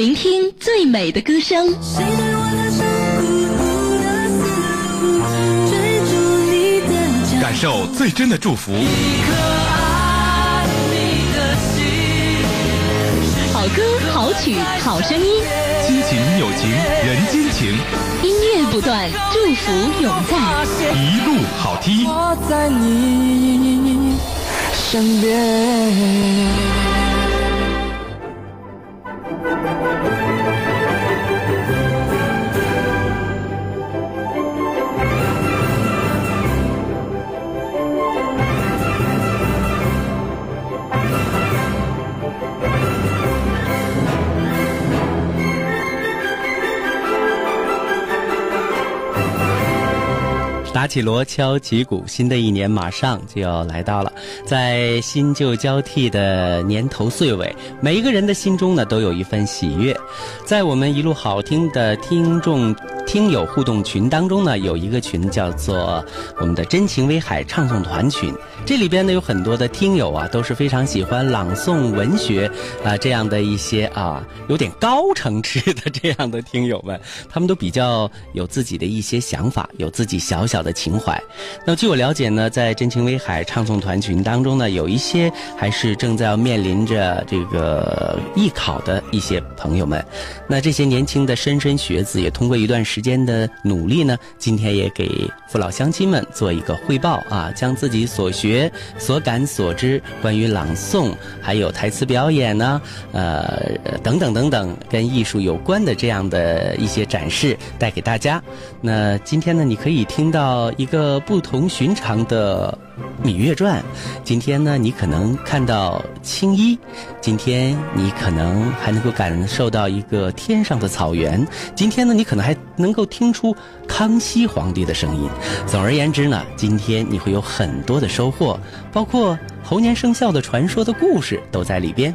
聆听最美的歌声。感受最真的祝福。好歌好曲好声音，亲情友情人间情，音乐不断，祝福永在，一路好听。我在你身边。打起锣，敲起鼓，新的一年马上就要来到了。在新旧交替的年头岁尾，每一个人的心中呢，都有一份喜悦。在我们一路好听的听众。听友互动群当中呢，有一个群叫做我们的真情威海唱诵团群，这里边呢有很多的听友啊，都是非常喜欢朗诵文学啊这样的一些啊有点高层次的这样的听友们，他们都比较有自己的一些想法，有自己小小的情怀。那据我了解呢，在真情威海唱诵团群当中呢，有一些还是正在面临着这个艺考的一些朋友们，那这些年轻的莘莘学子也通过一段。时间的努力呢，今天也给父老乡亲们做一个汇报啊，将自己所学、所感、所知关于朗诵，还有台词表演呢，呃，等等等等，跟艺术有关的这样的一些展示带给大家。那今天呢，你可以听到到一个不同寻常的。《芈月传》，今天呢，你可能看到青衣；今天你可能还能够感受到一个天上的草原；今天呢，你可能还能够听出康熙皇帝的声音。总而言之呢，今天你会有很多的收获，包括猴年生肖的传说的故事都在里边。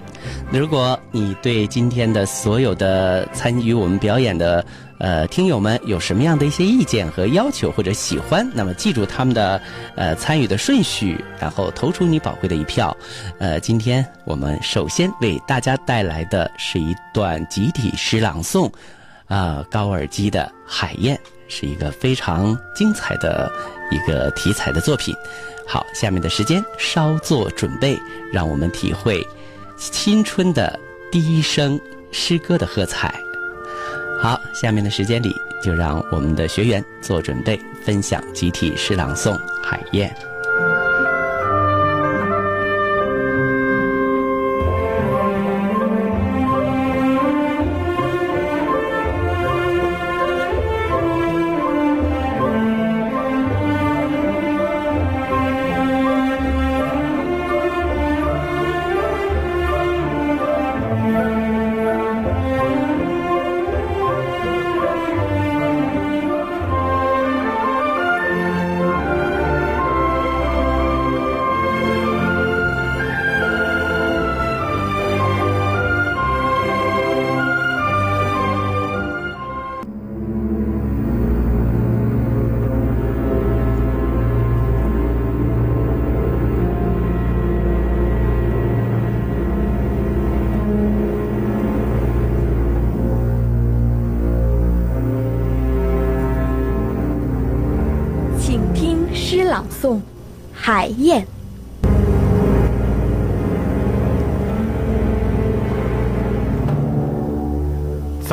如果你对今天的所有的参与我们表演的，呃，听友们有什么样的一些意见和要求或者喜欢？那么记住他们的呃参与的顺序，然后投出你宝贵的一票。呃，今天我们首先为大家带来的是一段集体诗朗诵，啊，高尔基的《海燕》是一个非常精彩的一个题材的作品。好，下面的时间稍作准备，让我们体会青春的第一声诗歌的喝彩。好，下面的时间里，就让我们的学员做准备，分享集体诗朗诵《海燕》。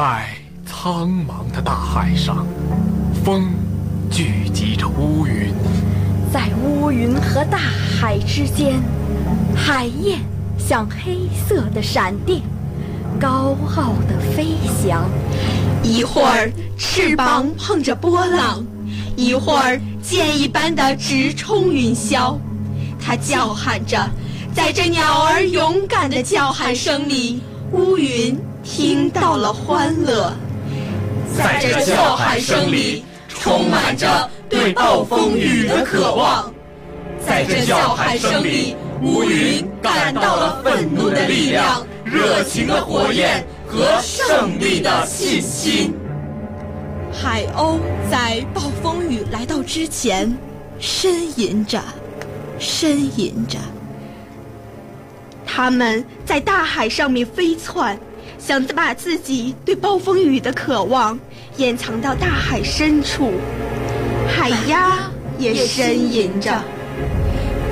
在苍茫的大海上，风聚集着乌云。在乌云和大海之间，海燕像黑色的闪电，高傲的飞翔。一会儿翅膀碰着波浪，一会儿。箭一般的直冲云霄，它叫喊着，在这鸟儿勇敢的叫喊声里，乌云听到了欢乐。在这叫喊声里，充满着对暴风雨的渴望。在这叫喊声里，乌云感到了愤怒的力量、热情的火焰和胜利的信心。海鸥在暴风雨来到之前，呻吟着，呻吟着。它们在大海上面飞窜，想把自己对暴风雨的渴望掩藏到大海深处。海鸭也呻吟着，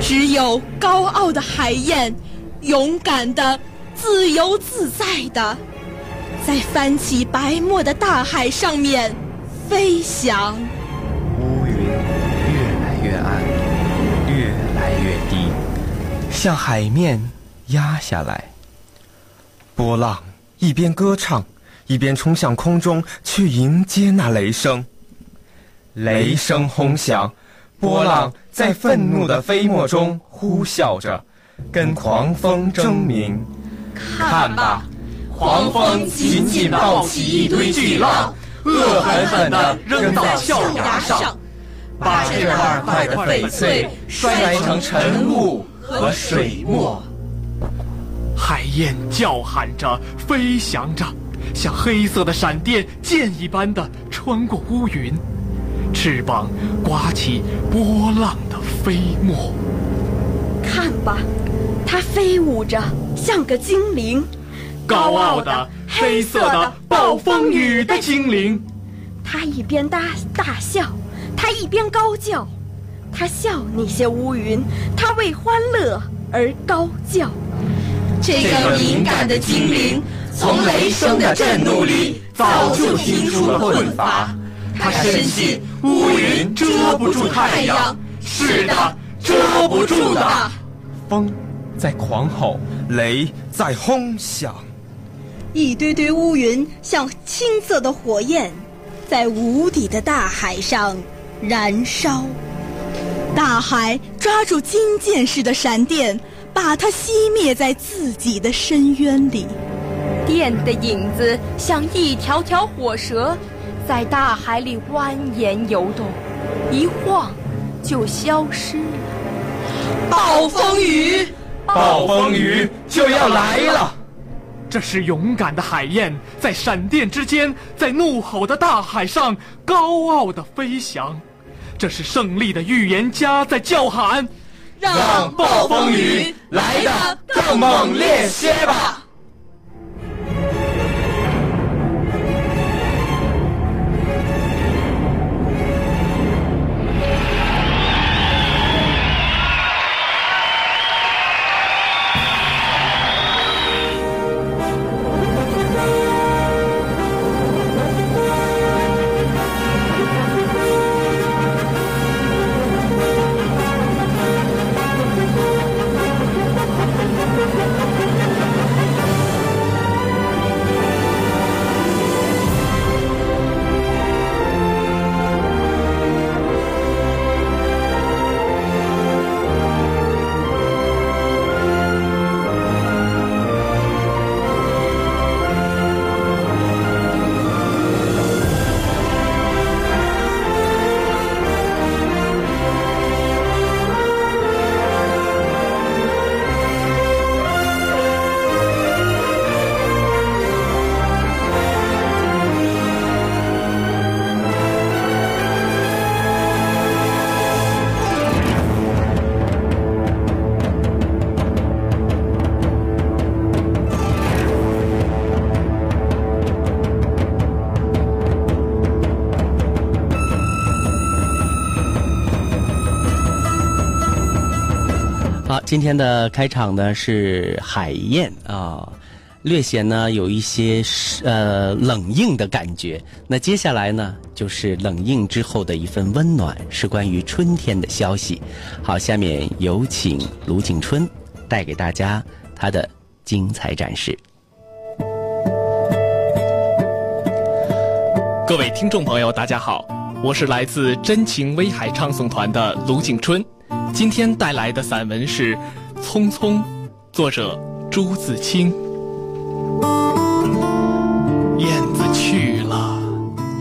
只有高傲的海燕，勇敢的、自由自在的，在翻起白沫的大海上面飞翔。乌云越来越暗，越来越低，向海面压下来。波浪一边歌唱，一边冲向空中去迎接那雷声。雷声轰响，波浪在愤怒的飞沫中呼啸着，跟狂风争鸣。看吧，狂风紧紧抱起一堆巨浪，恶狠狠地扔到峭崖上，把这块块的翡翠摔成尘雾和水墨。海燕叫喊着，飞翔着，像黑色的闪电箭一般的穿过乌云。翅膀刮起波浪的飞沫，看吧，它飞舞着，像个精灵，高傲的黑色的暴风雨的精灵。它一边大大笑，它一边高叫，它笑那些乌云，它为欢乐而高叫。这个敏感的精灵，从雷声的震怒里早就听出了困乏。他深信乌云遮不住太阳，是的，遮不住的。风在狂吼，雷在轰响，一堆堆乌云像青色的火焰，在无底的大海上燃烧。大海抓住金箭似的闪电，把它熄灭在自己的深渊里。电的影子像一条条火蛇。在大海里蜿蜒游动，一晃就消失了。暴风雨，暴风雨就要来了！这是勇敢的海燕在闪电之间，在怒吼的大海上高傲的飞翔。这是胜利的预言家在叫喊：让暴风雨来的更猛烈些吧！好今天的开场呢是海燕啊，略显呢有一些呃冷硬的感觉。那接下来呢就是冷硬之后的一份温暖，是关于春天的消息。好，下面有请卢景春带给大家他的精彩展示。各位听众朋友，大家好，我是来自真情威海唱诵团的卢景春。今天带来的散文是《匆匆》，作者朱自清。燕子去了，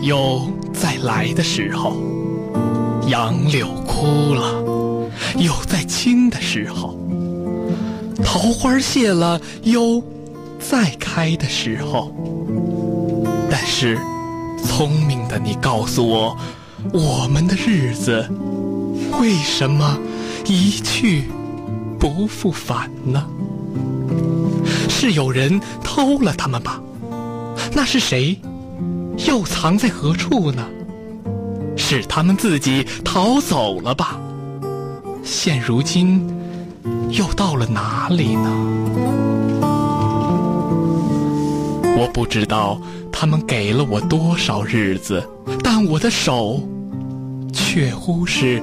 有再来的时候；杨柳枯了，有再青的时候；桃花谢了，有再开的时候。但是，聪明的你告诉我，我们的日子为什么？一去不复返呢？是有人偷了他们吧？那是谁？又藏在何处呢？是他们自己逃走了吧？现如今又到了哪里呢？我不知道他们给了我多少日子，但我的手却乎是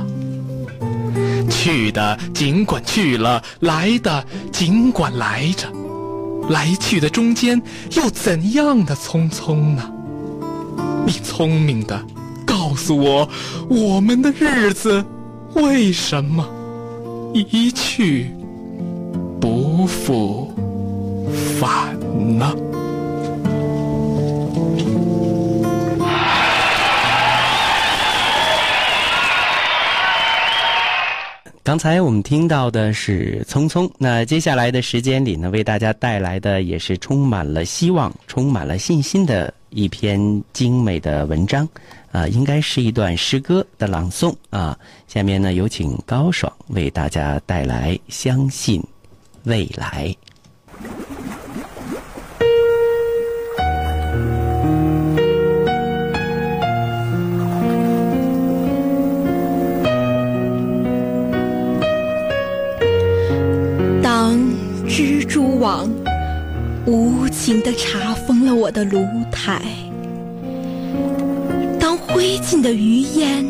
去的尽管去了，来的尽管来着，来去的中间又怎样的匆匆呢？你聪明的，告诉我，我们的日子为什么一去不复返呢？刚才我们听到的是《匆匆》，那接下来的时间里呢，为大家带来的也是充满了希望、充满了信心的。一篇精美的文章，啊，应该是一段诗歌的朗诵啊。下面呢，有请高爽为大家带来《相信未来》。无情地查封了我的炉台。当灰烬的余烟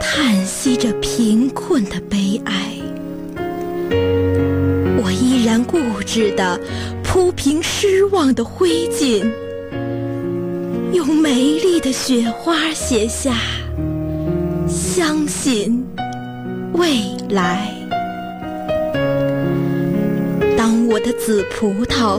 叹息着贫困的悲哀，我依然固执地铺平失望的灰烬，用美丽的雪花写下“相信未来”。当我的紫葡萄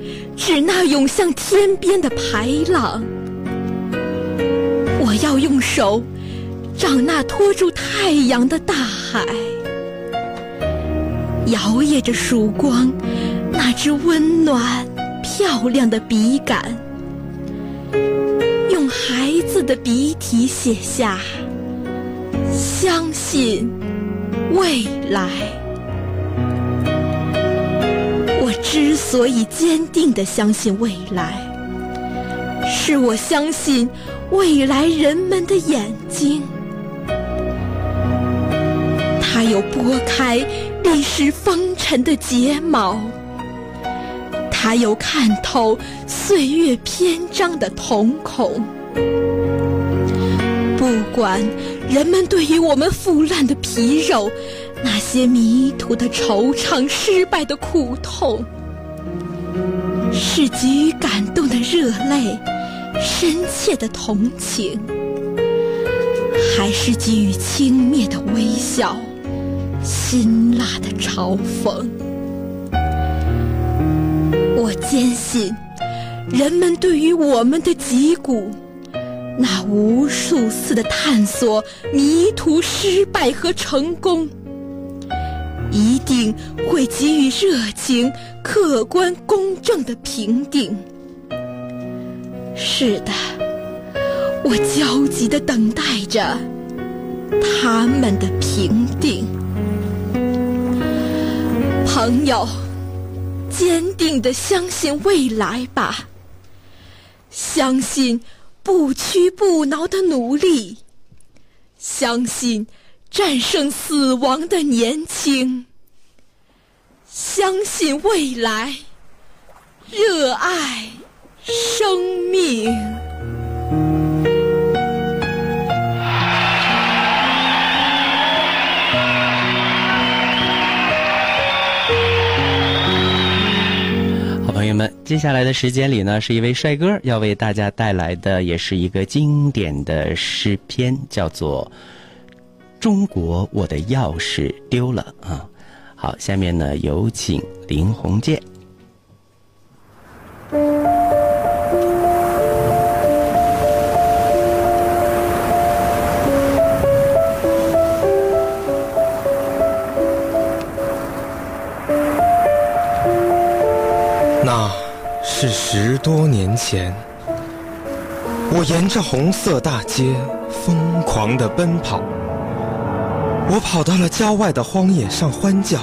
指那涌向天边的排浪，我要用手掌那托住太阳的大海，摇曳着曙光，那只温暖漂亮的笔杆，用孩子的笔体写下“相信未来”。之所以坚定地相信未来，是我相信未来人们的眼睛，它有拨开历史风尘的睫毛，它有看透岁月篇章的瞳孔。不管人们对于我们腐烂的皮肉，那些迷途的惆怅，失败的苦痛。是给予感动的热泪，深切的同情，还是给予轻蔑的微笑，辛辣的嘲讽？我坚信，人们对于我们的脊骨，那无数次的探索、迷途、失败和成功。一定会给予热情、客观、公正的评定。是的，我焦急地等待着他们的评定。朋友，坚定地相信未来吧，相信不屈不挠的努力，相信。战胜死亡的年轻。相信未来热爱生命。好朋友们接下来的时间里呢是一位帅哥要为大家带来的也是一个经典的诗篇叫做中国，我的钥匙丢了》啊。好，下面呢，有请林鸿渐。是十多年前，我沿着红色大街疯狂的奔跑。我跑到了郊外的荒野上欢叫。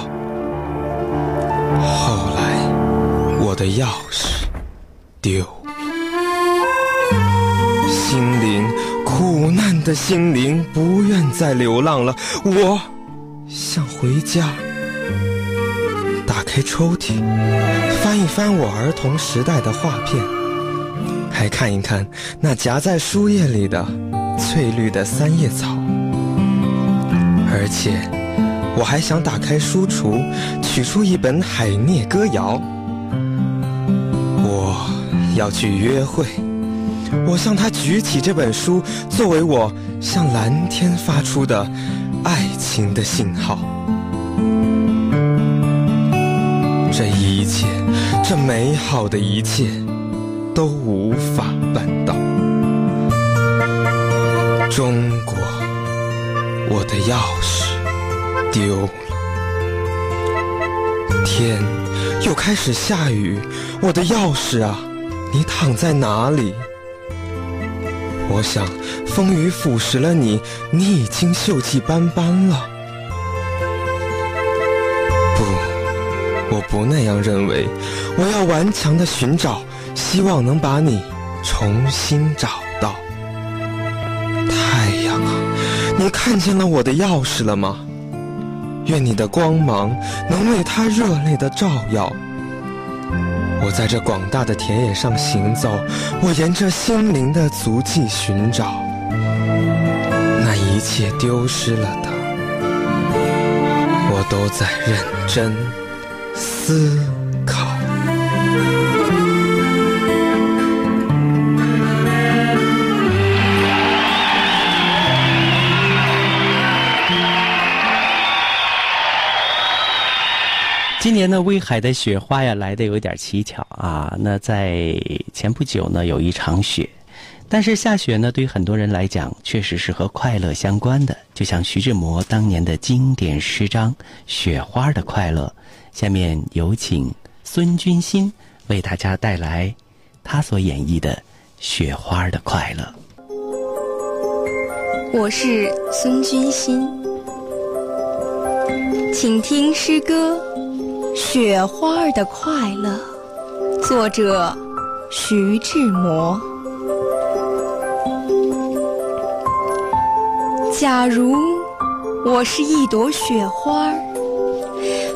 后来，我的钥匙丢了，心灵苦难的心灵不愿再流浪了。我想回家。打开抽屉，翻一翻我儿童时代的画片，还看一看那夹在书页里的翠绿的三叶草。而且，我还想打开书橱，取出一本海涅歌谣。我要去约会，我向他举起这本书，作为我向蓝天发出的爱情的信号。这一切，这美好的一切，都无法办到。中国，我的钥匙丢了。天又开始下雨，我的钥匙啊，你躺在哪里？我想，风雨腐蚀了你，你已经锈迹斑斑了。不我不那样认为，我要顽强的寻找，希望能把你重新找看见了我的钥匙了吗？愿你的光芒能为他热烈的照耀。我在这广大的田野上行走，我沿着心灵的足迹寻找，那一切丢失了的，我都在认真。思那。威海的雪花呀来的有点蹊跷啊。那在前不久呢，有一场雪，但是下雪呢，对于很多人来讲，确实是和快乐相关的。就像徐志摩当年的经典诗章《雪花的快乐》。下面有请孙君心为大家带来他所演绎的《雪花的快乐》。我是孙君心，请听诗歌《雪花的快乐》，作者徐志摩。假如我是一朵雪花。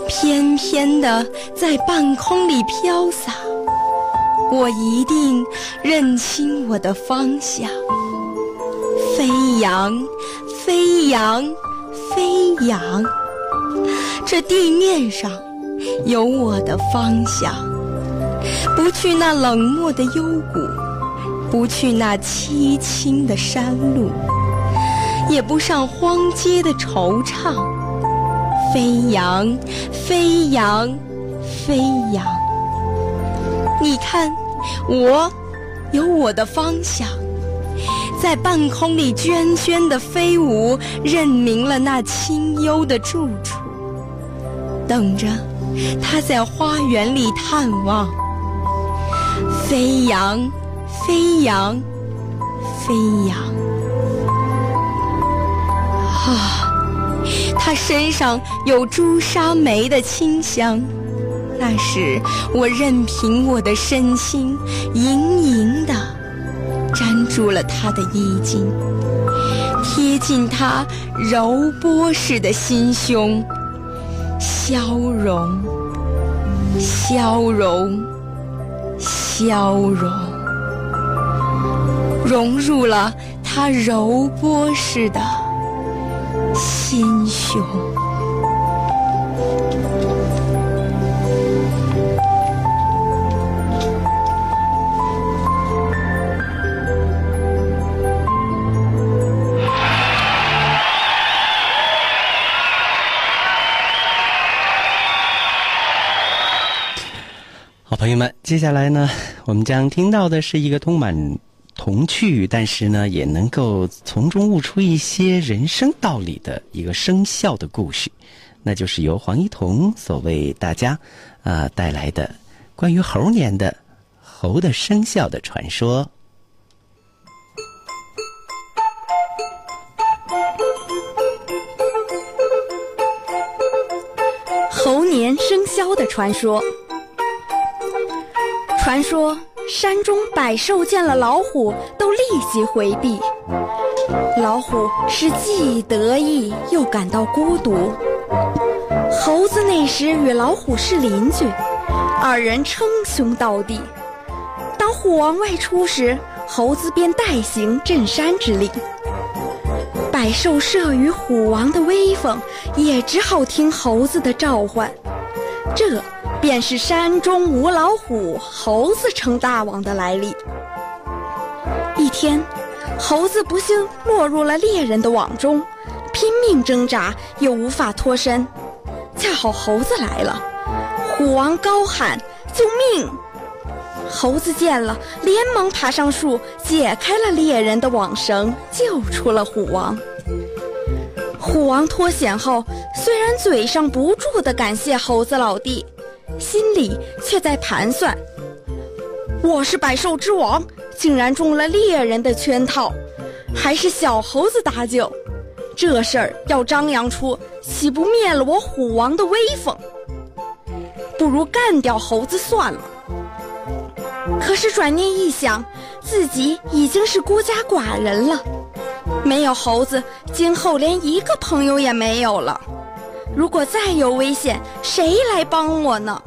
翩翩的在半空里飘洒，我一定认清我的方向。飞扬，飞扬，飞扬，这地面上有我的方向。不去那冷漠的幽谷，不去那凄清的山路，也不上荒街的惆怅。飞扬，飞扬，飞扬！你看，我有我的方向，在半空里涓涓的飞舞，认明了那清幽的住处，等着他在花园里探望。飞扬，飞扬，飞扬！啊！他身上有朱砂梅的清香，那时我任凭我的身心盈盈地粘住了他的衣襟，贴近他柔波似的心胸，消融，消融，消融，融入了他柔波似的。心胸，朋友们，接下来呢，我们将听到的是一个充满童趣，但是呢，也能够从中悟出一些人生道理的一个生肖的故事，那就是由黄一彤所为大家啊带来的关于猴年的猴的生肖的传说。猴年生肖的传说。传说山中百兽见了老虎都立即回避，老虎是既得意又感到孤独。猴子那时与老虎是邻居，二人称兄道弟。当虎王外出时，猴子便代行镇山之令。百兽慑于虎王的威风，也只好听猴子的召唤。这。便是山中无老虎，猴子称大王的来历。一天，猴子不幸落入了猎人的网中，拼命挣扎又无法脱身。恰好猴子来了，虎王高喊：“救命！”猴子见了，连忙爬上树，解开了猎人的网绳，救出了虎王。虎王脱险后，虽然嘴上不住地感谢猴子老弟。心里却在盘算：我是百兽之王，竟然中了猎人的圈套，还是小猴子搭救，这事儿要张扬出，岂不灭了我虎王的威风？不如干掉猴子算了。可是转念一想，自己已经是孤家寡人了，没有猴子，今后连一个朋友也没有了。如果再有危险，谁来帮我呢？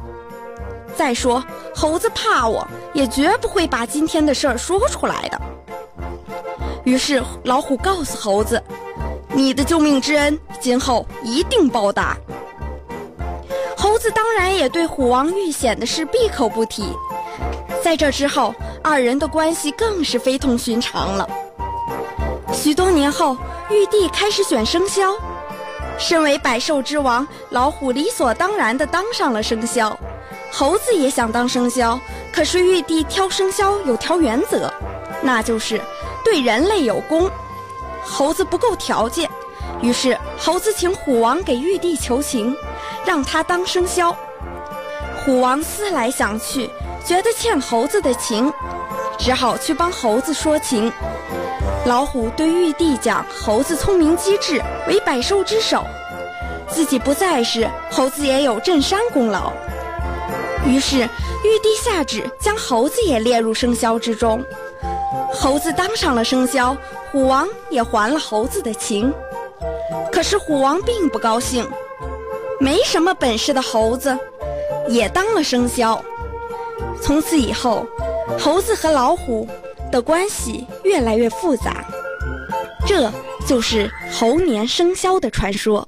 再说，猴子怕我，也绝不会把今天的事儿说出来的。于是，老虎告诉猴子：“你的救命之恩，今后一定报答。”猴子当然也对虎王遇险的事闭口不提。在这之后，二人的关系更是非同寻常了。许多年后，玉帝开始选生肖。身为百兽之王，老虎理所当然地当上了生肖，猴子也想当生肖。可是玉帝挑生肖有条原则，那就是对人类有功。猴子不够条件，于是猴子请虎王给玉帝求情，让他当生肖。虎王思来想去，觉得欠猴子的情，只好去帮猴子说情。老虎对玉帝讲：“猴子聪明机智，为百兽之首。自己不在时，猴子也有镇山功劳。”于是玉帝下旨将猴子也列入生肖之中。猴子当上了生肖，虎王也还了猴子的情。可是虎王并不高兴，没什么本事的猴子也当了生肖。从此以后，猴子和老虎。的关系越来越复杂，这就是猴年生肖的传说。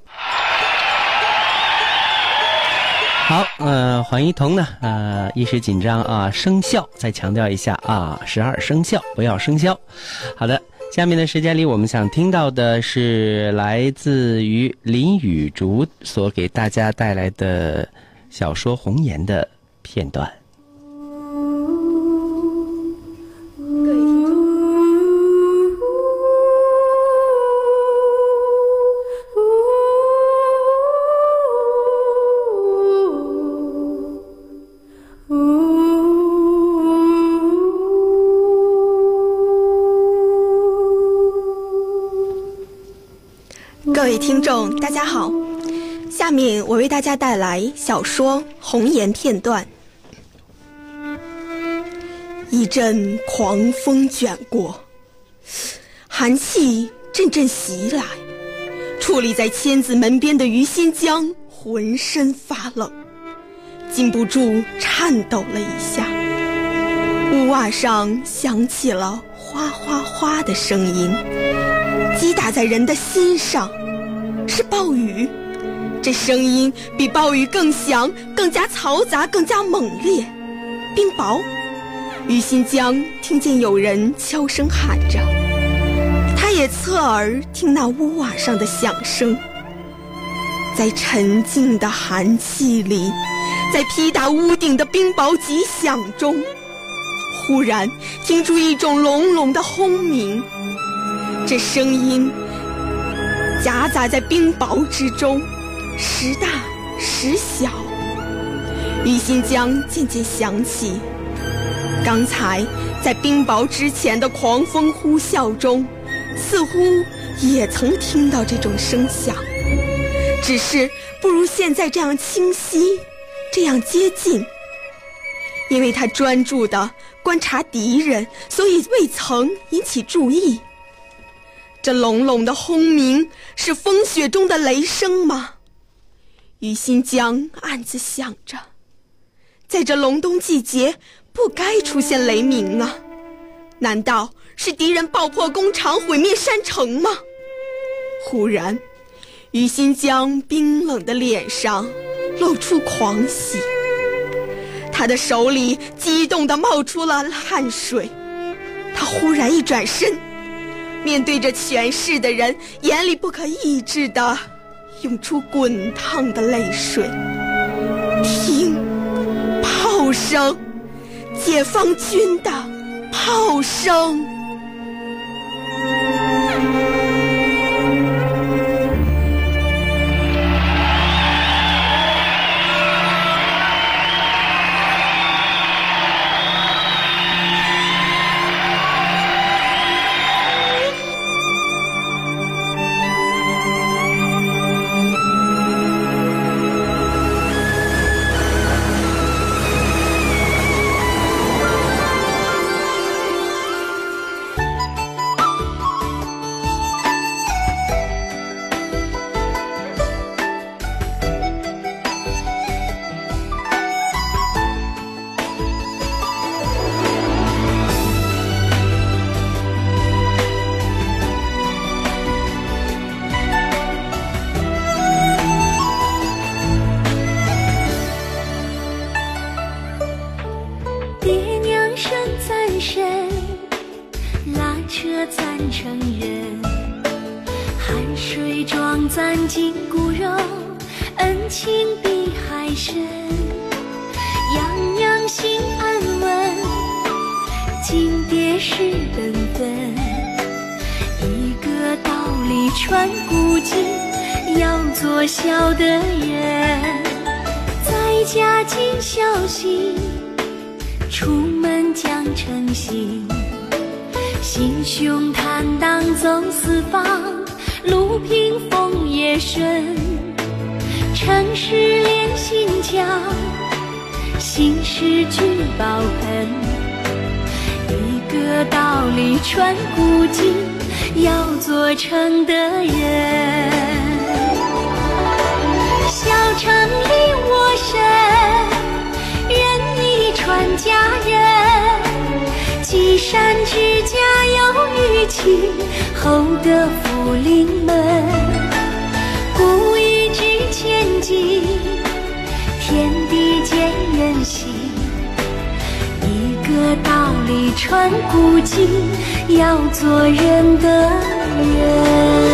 好，呃，黄一彤呢，呃，一时紧张啊，生肖再强调一下啊，十二生肖不要生肖。好的，下面的时间里，我们想听到的是来自于林雨竹所给大家带来的小说《红颜》的片段。各位听众，大家好。下面我为大家带来小说《红颜》片段。一阵狂风卷过，寒气阵阵袭来。矗立在千子门边的于新江浑身发冷，禁不住颤抖了一下。屋瓦上响起了哗哗哗的声音，击打在人的心上。是暴雨，这声音比暴雨更响，更加嘈杂，更加猛烈。冰雹，于新江听见有人悄声喊着，他也侧耳听那屋瓦上的响声，在沉静的寒气里，在劈打屋顶的冰雹急响中，忽然听出一种隆隆的轰鸣。这声音夹杂在冰雹之中，时大时小。雨欣江渐渐想起，刚才在冰雹之前的狂风呼啸中，似乎也曾听到这种声响，只是不如现在这样清晰，这样接近。因为他专注地观察敌人，所以未曾引起注意。这隆隆的轰鸣是风雪中的雷声吗？于新江暗自想着，在这隆冬季节不该出现雷鸣啊！难道是敌人爆破工厂、毁灭山城吗？忽然，于新江冰冷的脸上露出狂喜，他的手里激动地冒出了汗水，他忽然一转身。面对着全市的人，眼里不可抑制地涌出滚烫的泪水。听，炮声，解放军的炮声。是聚宝盆一个道理传古今要做成德人小城里我深任你传家人积善之家有余庆厚德福临门。古义值千金天的道理传古今，要做人的人。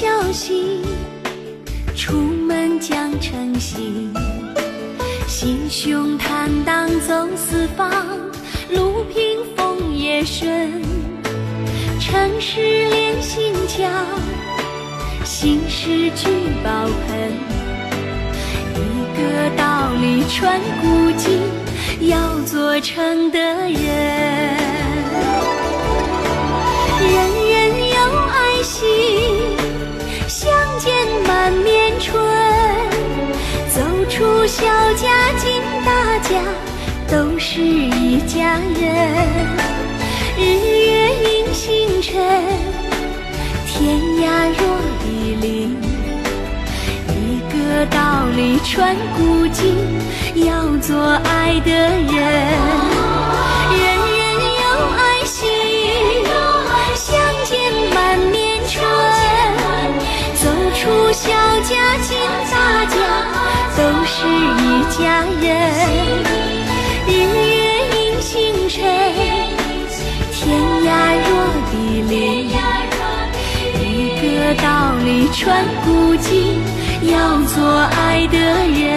消息出门讲诚信，心胸坦荡走四方，路平风也顺，城市连心桥，心事聚宝盆，一个道理传古今，要做成的人。人人有爱心。满面春，走出小家进大家，都是一家人。日月映星辰，天涯若比邻。一个道理传古今，要做爱的人。小家进大家，都是一家人。日月映星辰，天涯若比邻。一个道理传古今，要做爱的人，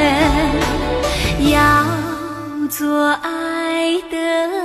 要做爱的。